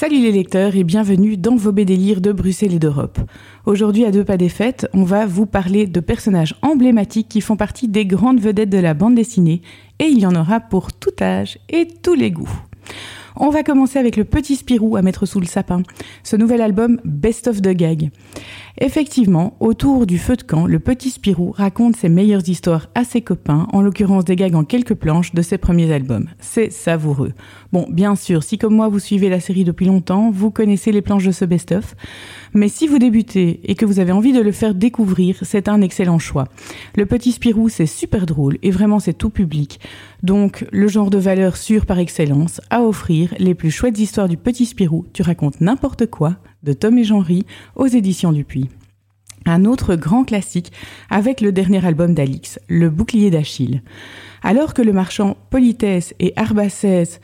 Salut les lecteurs et bienvenue dans vos délires de Bruxelles et d'Europe. Aujourd'hui à deux pas des fêtes, on va vous parler de personnages emblématiques qui font partie des grandes vedettes de la bande dessinée et il y en aura pour tout âge et tous les goûts. On va commencer avec le petit Spirou à mettre sous le sapin, ce nouvel album Best of the Gag. Effectivement, autour du feu de camp, le petit Spirou raconte ses meilleures histoires à ses copains, en l'occurrence des gags en quelques planches de ses premiers albums. C'est savoureux. Bon, bien sûr, si comme moi vous suivez la série depuis longtemps, vous connaissez les planches de ce best-of. Mais si vous débutez et que vous avez envie de le faire découvrir, c'est un excellent choix. Le petit Spirou, c'est super drôle et vraiment c'est tout public. Donc, le genre de valeur sûre par excellence à offrir les plus chouettes histoires du petit Spirou. Tu racontes n'importe quoi de Tom et Jean-Ry aux éditions Dupuis. Un autre grand classique avec le dernier album d'Alix, Le bouclier d'Achille. Alors que le marchand Politès et Arbacès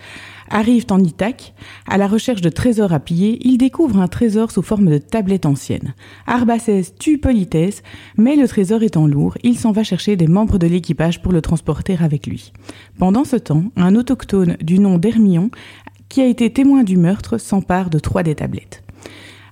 arrivent en Ithaque, à la recherche de trésors à piller, ils découvrent un trésor sous forme de tablette ancienne. Arbacès tue Politès, mais le trésor étant lourd, il s'en va chercher des membres de l'équipage pour le transporter avec lui. Pendant ce temps, un autochtone du nom d'Hermion, qui a été témoin du meurtre, s'empare de trois des tablettes.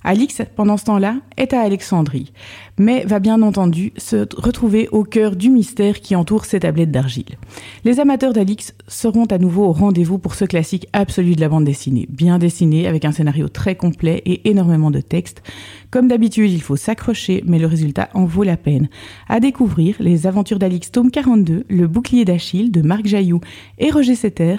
Alix, pendant ce temps-là, est à Alexandrie, mais va bien entendu se retrouver au cœur du mystère qui entoure ces tablettes d'argile. Les amateurs d'Alix seront à nouveau au rendez-vous pour ce classique absolu de la bande dessinée, bien dessiné, avec un scénario très complet et énormément de textes. Comme d'habitude, il faut s'accrocher, mais le résultat en vaut la peine. À découvrir les aventures d'Alix tome 42, Le bouclier d'Achille de Marc Jailloux et Roger Setter,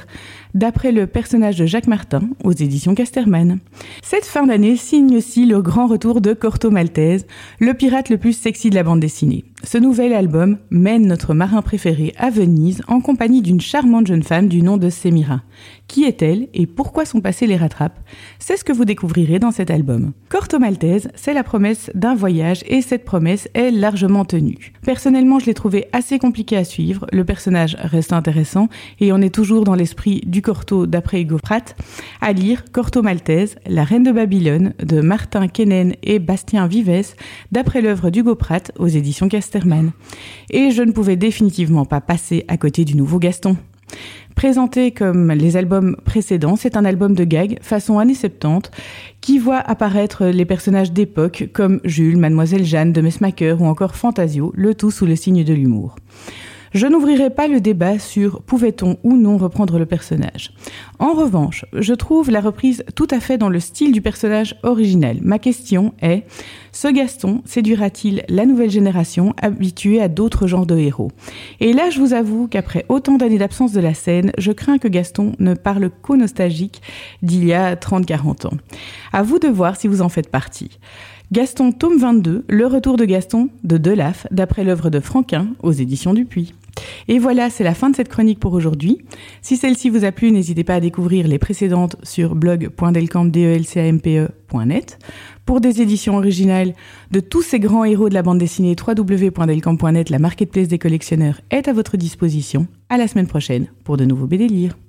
d'après le personnage de Jacques Martin aux éditions Casterman. Cette fin d'année signe aussi le grand retour de Corto Maltese, le pirate le plus sexy de la bande dessinée. Ce nouvel album mène notre marin préféré à Venise en compagnie d'une charmante jeune femme du nom de Semira. Qui est-elle et pourquoi son passé les rattrape C'est ce que vous découvrirez dans cet album. Corto Maltese, c'est la promesse d'un voyage et cette promesse est largement tenue. Personnellement, je l'ai trouvé assez compliqué à suivre, le personnage reste intéressant et on est toujours dans l'esprit du Corto d'après Hugo Pratt. À lire Corto Maltese, La Reine de Babylone de Martin Kenen et Bastien Vives d'après l'œuvre d'Hugo Pratt aux éditions Casterman. Et je ne pouvais définitivement pas passer à côté du nouveau Gaston. Présenté comme les albums précédents, c'est un album de gag façon années 70 qui voit apparaître les personnages d'époque comme Jules, Mademoiselle Jeanne de Messmaker ou encore Fantasio, le tout sous le signe de l'humour. Je n'ouvrirai pas le débat sur pouvait-on ou non reprendre le personnage. En revanche, je trouve la reprise tout à fait dans le style du personnage originel. Ma question est, ce Gaston séduira-t-il la nouvelle génération habituée à d'autres genres de héros? Et là, je vous avoue qu'après autant d'années d'absence de la scène, je crains que Gaston ne parle qu'aux nostalgiques d'il y a 30-40 ans. À vous de voir si vous en faites partie. Gaston, tome 22, Le retour de Gaston de Delaf, d'après l'œuvre de Franquin, aux éditions Dupuis. Et voilà, c'est la fin de cette chronique pour aujourd'hui. Si celle-ci vous a plu, n'hésitez pas à découvrir les précédentes sur blog.delcamp.net. Pour des éditions originales de tous ces grands héros de la bande dessinée, www.delcamp.net, la marketplace des collectionneurs est à votre disposition. À la semaine prochaine pour de nouveaux BD